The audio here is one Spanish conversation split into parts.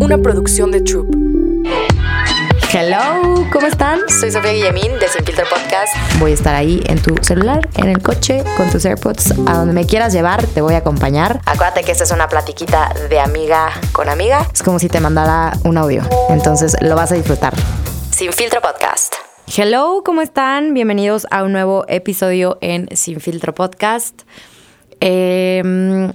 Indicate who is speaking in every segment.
Speaker 1: una producción de Troop.
Speaker 2: Hello, ¿cómo están?
Speaker 1: Soy Sofía Guillemín de Sin Filtro Podcast.
Speaker 2: Voy a estar ahí en tu celular, en el coche, con tus AirPods, a donde me quieras llevar, te voy a acompañar.
Speaker 1: Acuérdate que esta es una platiquita de amiga con amiga.
Speaker 2: Es como si te mandara un audio, entonces lo vas a disfrutar.
Speaker 1: Sin Filtro Podcast.
Speaker 2: Hello, ¿cómo están? Bienvenidos a un nuevo episodio en Sin Filtro Podcast. Em,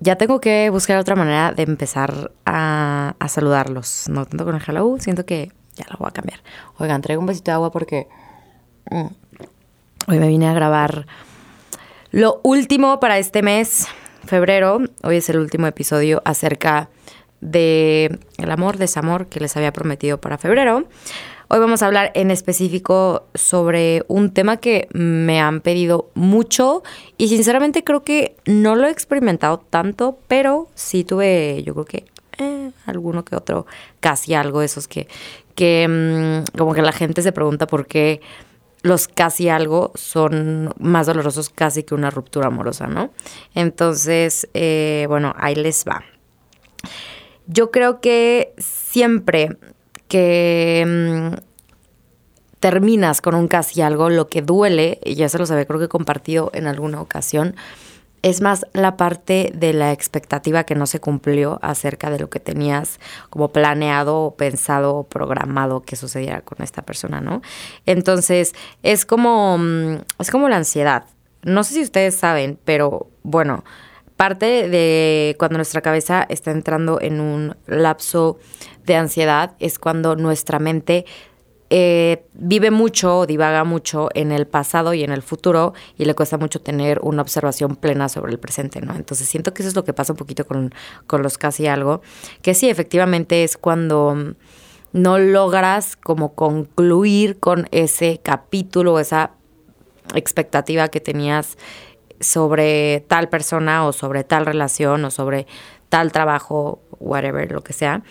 Speaker 2: ya tengo que buscar otra manera de empezar a, saludarlos. No tanto con el hello, siento que ya lo voy a cambiar. Oigan, traigo un besito de agua porque mm, hoy me vine a grabar lo último para este mes, febrero. Hoy es el último episodio acerca de el amor, desamor que les había prometido para febrero. Hoy vamos a hablar en específico sobre un tema que me han pedido mucho y sinceramente creo que no lo he experimentado tanto, pero sí tuve, yo creo que eh, alguno que otro, casi algo esos que, que mm, como que la gente se pregunta por qué los casi algo son más dolorosos casi que una ruptura amorosa, ¿no? Entonces, eh, bueno, ahí les va. Yo creo que siempre que mm, terminas con un casi algo, lo que duele, y ya se los había creo que compartido en alguna ocasión, es más la parte de la expectativa que no se cumplió acerca de lo que tenías como planeado, pensado, programado que sucediera con esta persona, ¿no? Entonces, es como, mm, es como la ansiedad. No sé si ustedes saben, pero bueno, parte de cuando nuestra cabeza está entrando en un lapso de ansiedad es cuando nuestra mente eh, vive mucho, divaga mucho en el pasado y en el futuro y le cuesta mucho tener una observación plena sobre el presente, ¿no? Entonces siento que eso es lo que pasa un poquito con, con los casi algo, que sí, efectivamente es cuando no logras como concluir con ese capítulo, esa expectativa que tenías sobre tal persona o sobre tal relación o sobre tal trabajo, whatever, lo que sea.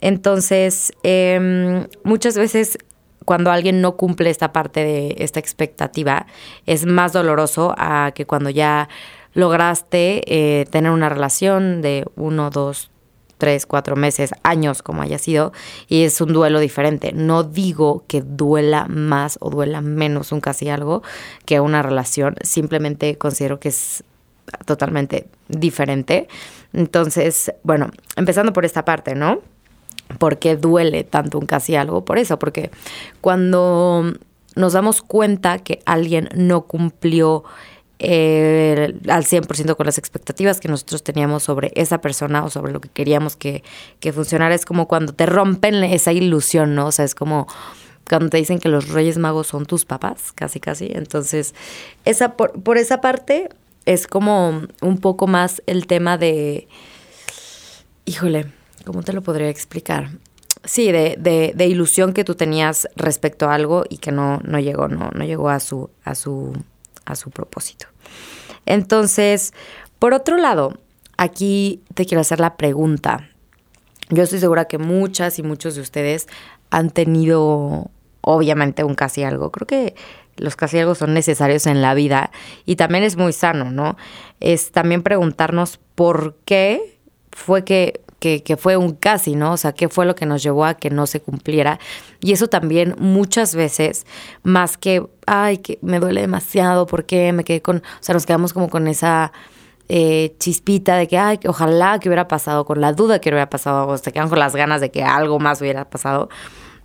Speaker 2: Entonces, eh, muchas veces cuando alguien no cumple esta parte de esta expectativa, es más doloroso a que cuando ya lograste eh, tener una relación de uno, dos, tres, cuatro meses, años, como haya sido, y es un duelo diferente. No digo que duela más o duela menos un casi algo que una relación, simplemente considero que es totalmente diferente. Entonces, bueno, empezando por esta parte, ¿no? ¿Por qué duele tanto un casi algo? Por eso, porque cuando nos damos cuenta que alguien no cumplió eh, al 100% con las expectativas que nosotros teníamos sobre esa persona o sobre lo que queríamos que, que funcionara, es como cuando te rompen esa ilusión, ¿no? O sea, es como cuando te dicen que los Reyes Magos son tus papás, casi, casi. Entonces, esa, por, por esa parte es como un poco más el tema de, híjole, ¿cómo te lo podría explicar? Sí, de, de, de, ilusión que tú tenías respecto a algo y que no, no llegó, no, no llegó a su, a su, a su propósito. Entonces, por otro lado, aquí te quiero hacer la pregunta. Yo estoy segura que muchas y muchos de ustedes han tenido, obviamente, un casi algo. Creo que los casi algo son necesarios en la vida y también es muy sano, ¿no? Es también preguntarnos por qué fue que que, fue un casi, ¿no? O sea, qué fue lo que nos llevó a que no se cumpliera. Y eso también muchas veces, más que, ay, que me duele demasiado, porque me quedé con, o sea, nos quedamos como con esa eh, chispita de que, ay, que ojalá que hubiera pasado, con la duda que hubiera pasado, o se quedan con las ganas de que algo más hubiera pasado.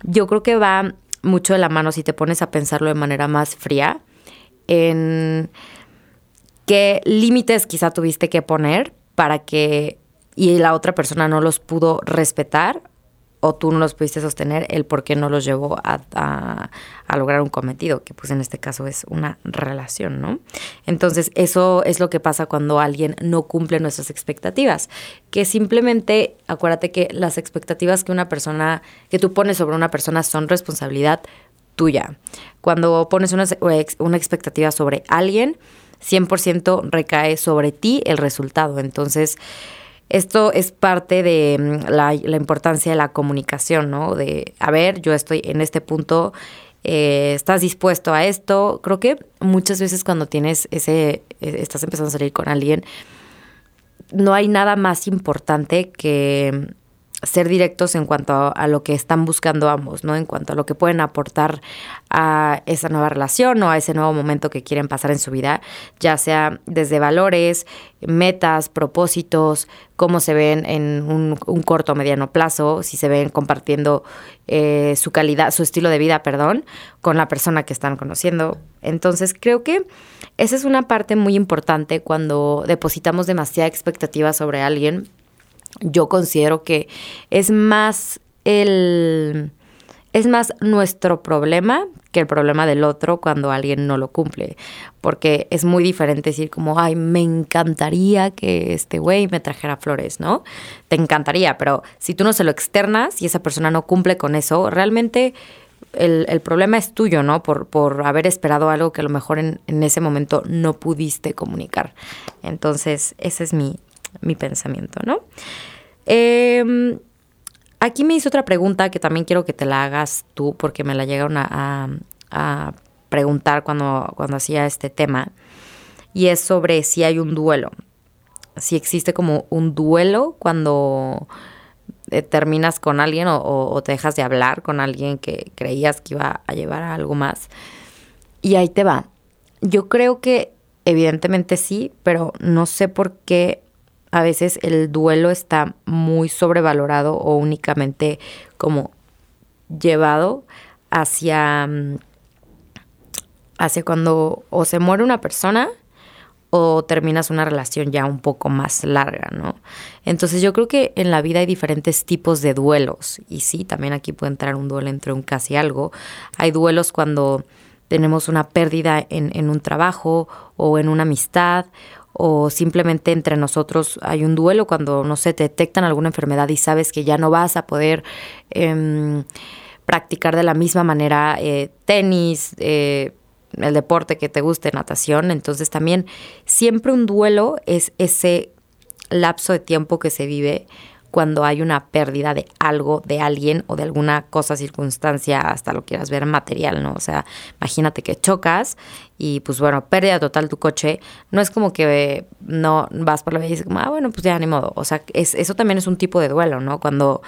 Speaker 2: Yo creo que va mucho de la mano si te pones a pensarlo de manera más fría en qué límites quizá tuviste que poner para que y la otra persona no los pudo respetar o tú no los pudiste sostener, el por qué no los llevó a, a, lograr un cometido, que pues en este caso es una relación, ¿no? Entonces eso es lo que pasa cuando alguien no cumple nuestras expectativas, que simplemente acuérdate que las expectativas que una persona, que tú pones sobre una persona son responsabilidad tuya. Cuando pones una, una expectativa sobre alguien, 100% recae sobre ti el resultado. Entonces, esto es parte de mm, la, importancia de la comunicación, ¿no? De, a ver, yo estoy en este punto, eh, ¿estás dispuesto a esto? Creo que muchas veces cuando tienes ese, eh, estás empezando a salir con alguien, no hay nada más importante que ser directos en cuanto a, lo que están buscando ambos, ¿no? En cuanto a lo que pueden aportar a esa nueva relación o a ese nuevo momento que quieren pasar en su vida, ya sea desde valores, metas, propósitos, cómo se ven en un, corto o mediano plazo, si se ven compartiendo eh, su calidad, su estilo de vida, perdón, con la persona que están conociendo. Entonces creo que esa es una parte muy importante cuando depositamos demasiada expectativa sobre alguien yo considero que es más el es más nuestro problema que el problema del otro cuando alguien no lo cumple. Porque es muy diferente decir como, ay, me encantaría que este güey me trajera flores, ¿no? Te encantaría, pero si tú no se lo externas y esa persona no cumple con eso, realmente el, el problema es tuyo, ¿no? Por, por, haber esperado algo que a lo mejor en, en ese momento no pudiste comunicar. Entonces, ese es mi, mi pensamiento, ¿no? Em, aquí me hizo otra pregunta que también quiero que te la hagas tú porque me la llegaron a, preguntar cuando, cuando hacía este tema y es sobre si hay un duelo. Si existe como un duelo cuando eh, terminas con alguien o, o, te dejas de hablar con alguien que creías que iba a llevar a algo más. Y ahí te va. Yo creo que evidentemente sí, pero no sé por qué a veces el duelo está muy sobrevalorado o únicamente como llevado hacia, mm, hacia cuando o se muere una persona o terminas una relación ya un poco más larga, ¿no? Entonces yo creo que en la vida hay diferentes tipos de duelos y sí, también aquí puede entrar un duelo entre un casi algo. Hay duelos cuando tenemos una pérdida en, en un trabajo o en una amistad o simplemente entre nosotros hay un duelo cuando, no sé, te detectan alguna enfermedad y sabes que ya no vas a poder em, practicar de la misma manera eh, tenis, eh, el deporte que te guste, natación. Entonces también siempre un duelo es ese lapso de tiempo que se vive cuando hay una pérdida de algo, de alguien o de alguna cosa, circunstancia, hasta lo quieras ver material, ¿no? O sea, imagínate que chocas y pues bueno, pérdida total tu coche, no es como que no vas por la vida y dices ah, bueno, pues ya ni modo. O sea, es, eso también es un tipo de duelo, ¿no? Cuando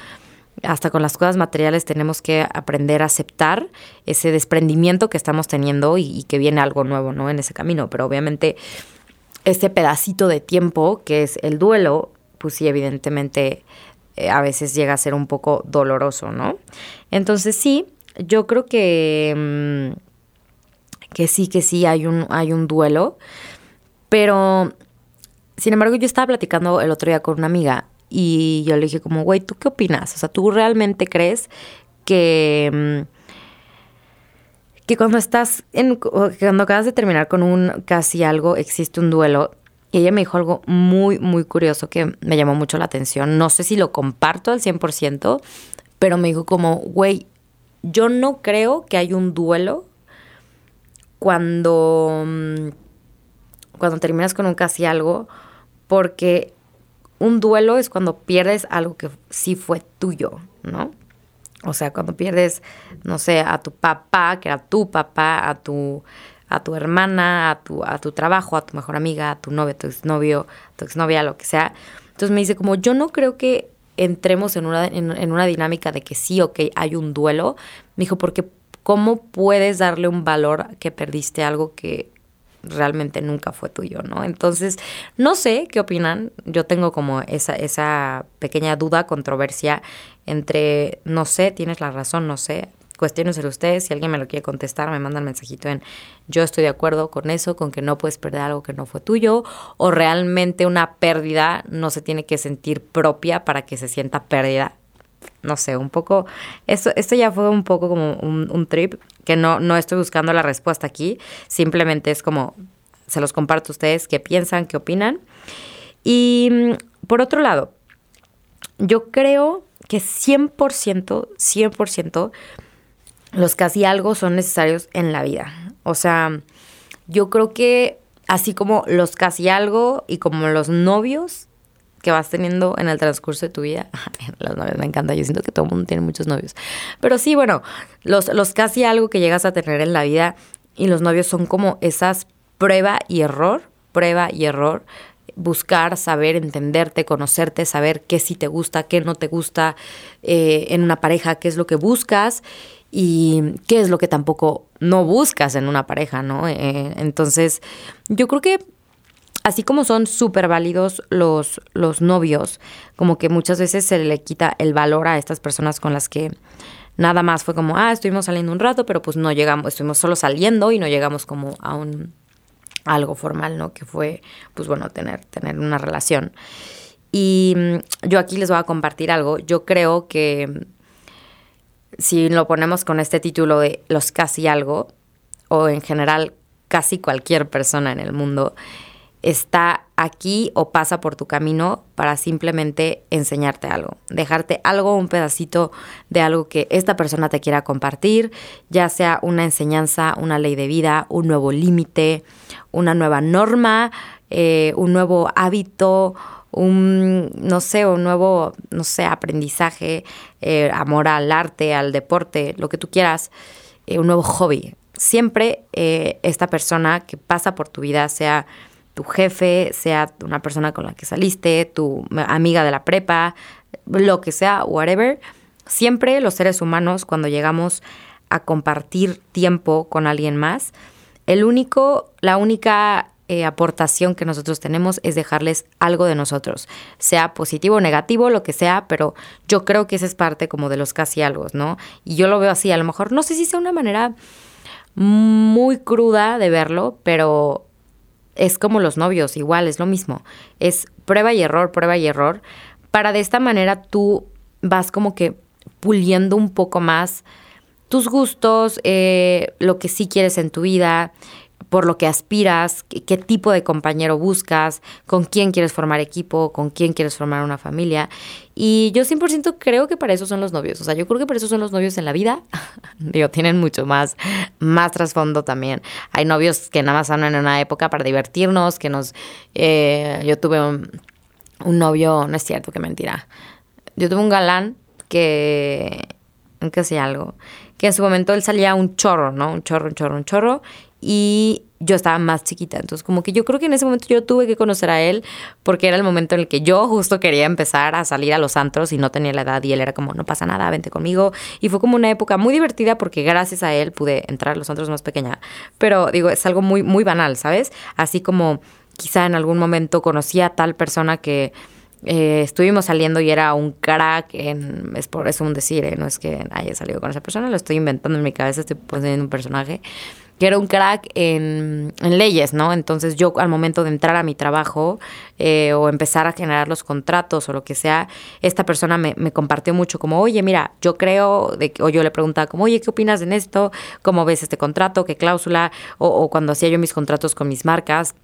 Speaker 2: hasta con las cosas materiales tenemos que aprender a aceptar ese desprendimiento que estamos teniendo y, y que viene algo nuevo, ¿no? En ese camino, pero obviamente ese pedacito de tiempo que es el duelo pues sí, evidentemente eh, a veces llega a ser un poco doloroso, ¿no? Entonces sí, yo creo que, mm, que sí, que sí hay un, hay un duelo, pero sin embargo yo estaba platicando el otro día con una amiga y yo le dije como, güey, ¿tú qué opinas? O sea, ¿tú realmente crees que... Mm, que cuando estás en, cuando acabas de terminar con un casi algo, existe un duelo ella me dijo algo muy, muy curioso que me llamó mucho la atención. No sé si lo comparto al 100%, pero me dijo como, güey, yo no creo que hay un duelo cuando, mm, cuando terminas con un casi algo, porque un duelo es cuando pierdes algo que sí fue tuyo, ¿no? O sea, cuando pierdes, no sé, a tu papá, que era tu papá, a tu a tu hermana, a tu, a tu trabajo, a tu mejor amiga, a tu novio, a tu exnovio, a tu exnovia, lo que sea. Entonces me dice, como yo no creo que entremos en una, en, una dinámica de que sí, ok, hay un duelo. Me dijo, porque ¿cómo puedes darle un valor que perdiste algo que realmente nunca fue tuyo, ¿no? Entonces, no sé qué opinan. Yo tengo como esa, esa pequeña duda, controversia entre, no sé, tienes la razón, no sé cuestioneselo ustedes. Si alguien me lo quiere contestar, me manda un mensajito en yo estoy de acuerdo con eso, con que no puedes perder algo que no fue tuyo, o realmente una pérdida no se tiene que sentir propia para que se sienta pérdida. No sé, un poco, esto, esto ya fue un poco como un, trip, que no, no estoy buscando la respuesta aquí, simplemente es como, se los comparto a ustedes, qué piensan, qué opinan. Y mm, por otro lado, yo creo que 100%, 100%, los casi algo son necesarios en la vida. O sea, yo creo que así como los casi algo y como los novios que vas teniendo en el transcurso de tu vida. Los novios me encanta, yo siento que todo el mundo tiene muchos novios. Pero sí, bueno, los, los casi algo que llegas a tener en la vida y los novios son como esas prueba y error, prueba y error buscar, saber, entenderte, conocerte, saber qué sí te gusta, qué no te gusta eh, en una pareja, qué es lo que buscas y qué es lo que tampoco no buscas en una pareja, ¿no? Eh, entonces, yo creo que así como son súper válidos los, los novios, como que muchas veces se le quita el valor a estas personas con las que nada más fue como, ah, estuvimos saliendo un rato, pero pues no llegamos, estuvimos solo saliendo y no llegamos como a un algo formal, ¿no? Que fue, pues bueno, tener, tener una relación. Y mm, yo aquí les voy a compartir algo. Yo creo que mm, si lo ponemos con este título de los casi algo, o en general casi cualquier persona en el mundo, está aquí o pasa por tu camino para simplemente enseñarte algo, dejarte algo, un pedacito de algo que esta persona te quiera compartir, ya sea una enseñanza, una ley de vida, un nuevo límite, una nueva norma, eh, un nuevo hábito, un, no sé, un nuevo, no sé, aprendizaje, eh, amor al arte, al deporte, lo que tú quieras, eh, un nuevo hobby. Siempre esta persona que pasa por tu vida, sea tu jefe, sea una persona con la que saliste, tu amiga de la prepa, lo que sea, whatever, siempre los seres humanos cuando llegamos a compartir tiempo con alguien más, el único, la única eh, aportación que nosotros tenemos es dejarles algo de nosotros, sea positivo o negativo, lo que sea, pero yo creo que esa es parte como de los casi algo, ¿no? Y yo lo veo así, a lo mejor, no sé si sea una manera muy cruda de verlo, pero es como los novios, igual, es lo mismo. Es prueba y error, prueba y error, para de esta manera tú vas como que puliendo un poco más tus gustos, eh, lo que sí quieres en tu vida, por lo que aspiras, qué, tipo de compañero buscas, con quién quieres formar equipo, con quién quieres formar una familia. Y yo 100% creo que para eso son los novios. O sea, yo creo que para eso son los novios en la vida. Digo, tienen mucho más, más trasfondo también. Hay novios que nada más andan en una época para divertirnos, que nos... Eh, yo tuve un, un novio, no es cierto, qué mentira. Yo tuve un galán que... que hacía algo que en su momento él salía un chorro, ¿no? Un chorro, un chorro, un chorro y yo estaba más chiquita. Entonces, como que yo creo que en ese momento yo tuve que conocer a él porque era el momento en el que yo justo quería empezar a salir a los antros y no tenía la edad y él era como, no pasa nada, vente conmigo. Y fue como una época muy divertida porque gracias a él pude entrar a los antros más pequeña. Pero digo, es algo muy, muy banal, ¿sabes? Así como quizá en algún momento conocí a tal persona que... Eh, estuvimos saliendo y era un crack es por eso un decir, ¿eh? no es que haya salido con esa persona, lo estoy inventando en mi cabeza, estoy poniendo un personaje, que era un crack en, leyes, ¿no? Entonces yo al momento de entrar a mi trabajo eh, o empezar a generar los contratos o lo que sea, esta persona me, compartió mucho como, oye, mira, yo creo, de, o yo le preguntaba como, oye, ¿qué opinas en esto? ¿Cómo ves este contrato? ¿Qué cláusula? O, o cuando hacía yo mis contratos con mis marcas,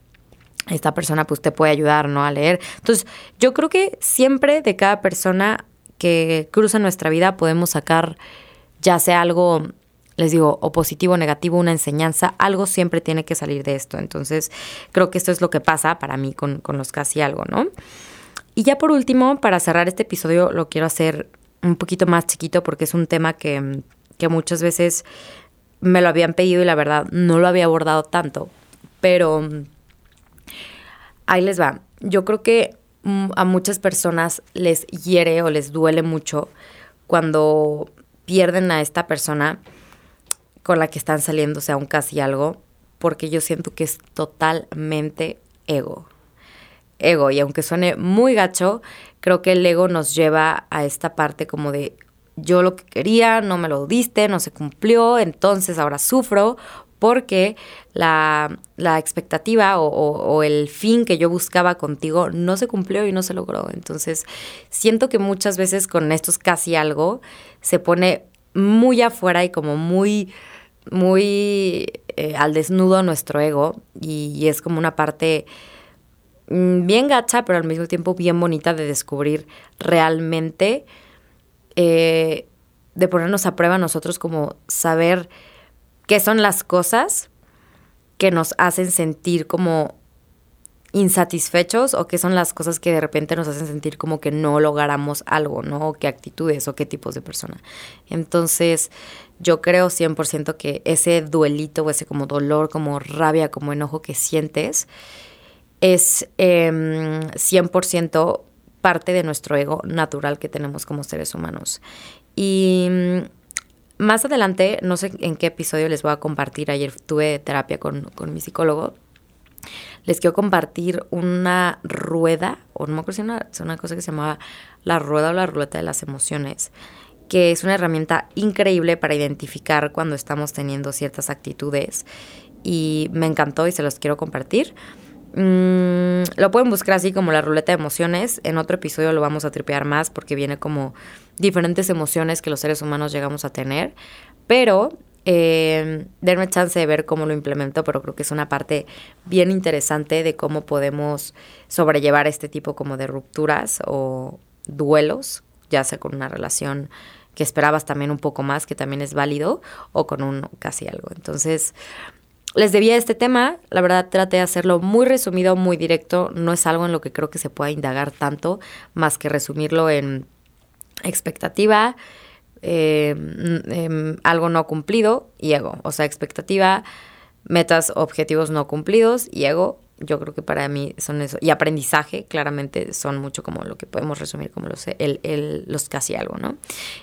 Speaker 2: esta persona pues te puede ayudar, ¿no? A leer. Entonces, yo creo que siempre de cada persona que cruza nuestra vida podemos sacar ya sea algo les digo, o positivo o negativo, una enseñanza, algo siempre tiene que salir de esto. Entonces, creo que esto es lo que pasa para mí con, con los casi algo, ¿no? Y ya por último, para cerrar este episodio, lo quiero hacer un poquito más chiquito porque es un tema que, que muchas veces me lo habían pedido y la verdad no lo había abordado tanto. Pero ahí les va. Yo creo que mm, a muchas personas les hiere o les duele mucho cuando pierden a esta persona con la que están saliendo sea un casi algo, porque yo siento que es totalmente ego. Ego, y aunque suene muy gacho, creo que el ego nos lleva a esta parte como de yo lo que quería, no me lo diste, no se cumplió, entonces ahora sufro porque la, expectativa o, o, el fin que yo buscaba contigo no se cumplió y no se logró. Entonces, siento que muchas veces con estos casi algo se pone muy afuera y como muy muy eh, al desnudo nuestro ego. Y, es como una parte mm, bien gacha, pero al mismo tiempo bien bonita de descubrir realmente, eh, de ponernos a prueba nosotros como saber qué son las cosas que nos hacen sentir como insatisfechos o qué son las cosas que de repente nos hacen sentir como que no logramos algo, ¿no? O qué actitudes o qué tipos de persona. Entonces, yo creo 100% que ese duelito o ese como dolor, como rabia, como enojo que sientes, es 100% em, parte de nuestro ego natural que tenemos como seres humanos. Y mm, más adelante, no sé en qué episodio les voy a compartir, ayer tuve terapia con, mi psicólogo, les quiero compartir una rueda, o no me acuerdo si una, una cosa que se llamaba la rueda o la ruleta de las emociones, que es una herramienta increíble para identificar cuando estamos teniendo ciertas actitudes y me encantó y se los quiero compartir. Mm, lo pueden buscar así como la ruleta de emociones. En otro episodio lo vamos a tripear más porque viene como diferentes emociones que los seres humanos llegamos a tener. Pero eh, denme chance de ver cómo lo implemento, pero creo que es una parte bien interesante de cómo podemos sobrellevar este tipo como de rupturas o duelos, ya sea con una relación que esperabas también un poco más, que también es válido, o con un casi algo. Entonces, les debía este tema, la verdad traté de hacerlo muy resumido, muy directo, no es algo en lo que creo que se pueda indagar tanto, más que resumirlo en expectativa, eh, em, algo no cumplido y ego, o sea, expectativa, metas, objetivos no cumplidos y ego, yo creo que para mí son eso, y aprendizaje, claramente, son mucho como lo que podemos resumir como los, el, el, los casi algo, ¿no?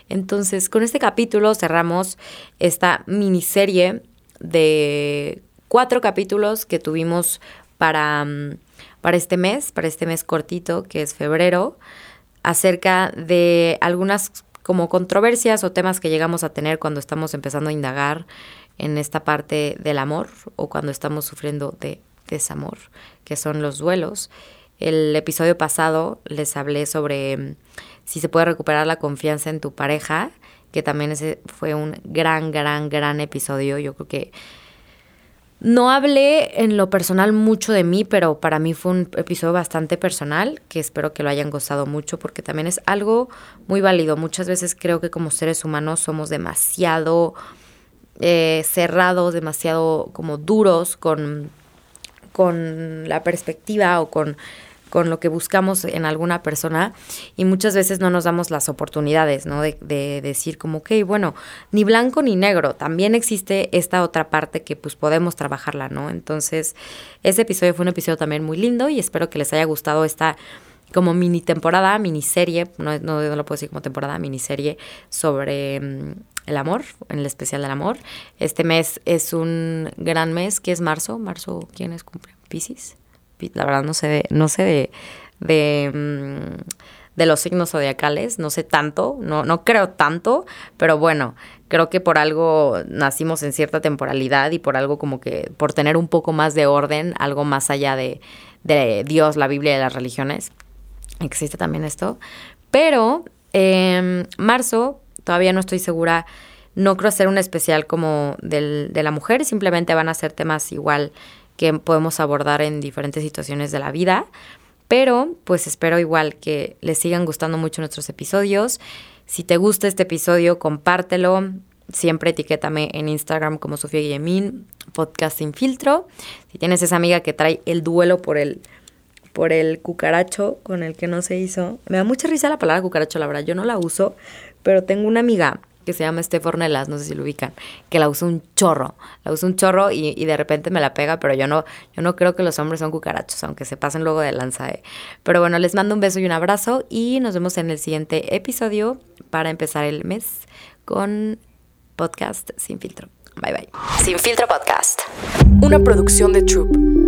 Speaker 2: Entonces, con este capítulo cerramos esta miniserie de cuatro capítulos que tuvimos para, mm, para este mes, para este mes cortito que es febrero, acerca de algunas como controversias o temas que llegamos a tener cuando estamos empezando a indagar en esta parte del amor o cuando estamos sufriendo de desamor, que son los duelos. El episodio pasado les hablé sobre mm, si se puede recuperar la confianza en tu pareja que también ese fue un gran, gran, gran episodio. Yo creo que no hablé en lo personal mucho de mí, pero para mí fue un episodio bastante personal, que espero que lo hayan gozado mucho, porque también es algo muy válido. Muchas veces creo que como seres humanos somos demasiado eh, cerrados, demasiado como duros con, con la perspectiva o con con lo que buscamos en alguna persona y muchas veces no nos damos las oportunidades, ¿no? De, de, decir como, ok, bueno, ni blanco ni negro, también existe esta otra parte que pues podemos trabajarla, ¿no? Entonces, ese episodio fue un episodio también muy lindo y espero que les haya gustado esta como mini temporada, miniserie, no, no, no lo puedo decir como temporada, miniserie sobre mm, el amor, en el especial del amor. Este mes es un gran mes, que es marzo, marzo, ¿quién es cumple? Pisces la verdad no sé de, no sé de, de, mm, de, los signos zodiacales, no sé tanto, no, no creo tanto, pero bueno, creo que por algo nacimos en cierta temporalidad y por algo como que, por tener un poco más de orden, algo más allá de, de Dios, la Biblia y las religiones, existe también esto. Pero eh, marzo, todavía no estoy segura, no creo hacer un especial como del, de la mujer, simplemente van a ser temas igual que podemos abordar en diferentes situaciones de la vida. Pero pues espero igual que les sigan gustando mucho nuestros episodios. Si te gusta este episodio, compártelo. Siempre etiquétame en Instagram como Sofía Guillemín, podcast sin filtro. Si tienes esa amiga que trae el duelo por el, por el cucaracho con el que no se hizo. Me da mucha risa la palabra cucaracho, la verdad. Yo no la uso, pero tengo una amiga que se llama Estef Ornelas, no sé si lo ubican, que la usa un chorro, la usa un chorro y, de repente me la pega, pero yo no, yo no creo que los hombres son cucarachos, aunque se pasen luego de lanza. ¿eh? Pero bueno, les mando un beso y un abrazo y nos vemos en el siguiente episodio para empezar el mes con podcast Sin Filtro. Bye bye.
Speaker 1: Sin Filtro Podcast.
Speaker 3: Una producción de Troop.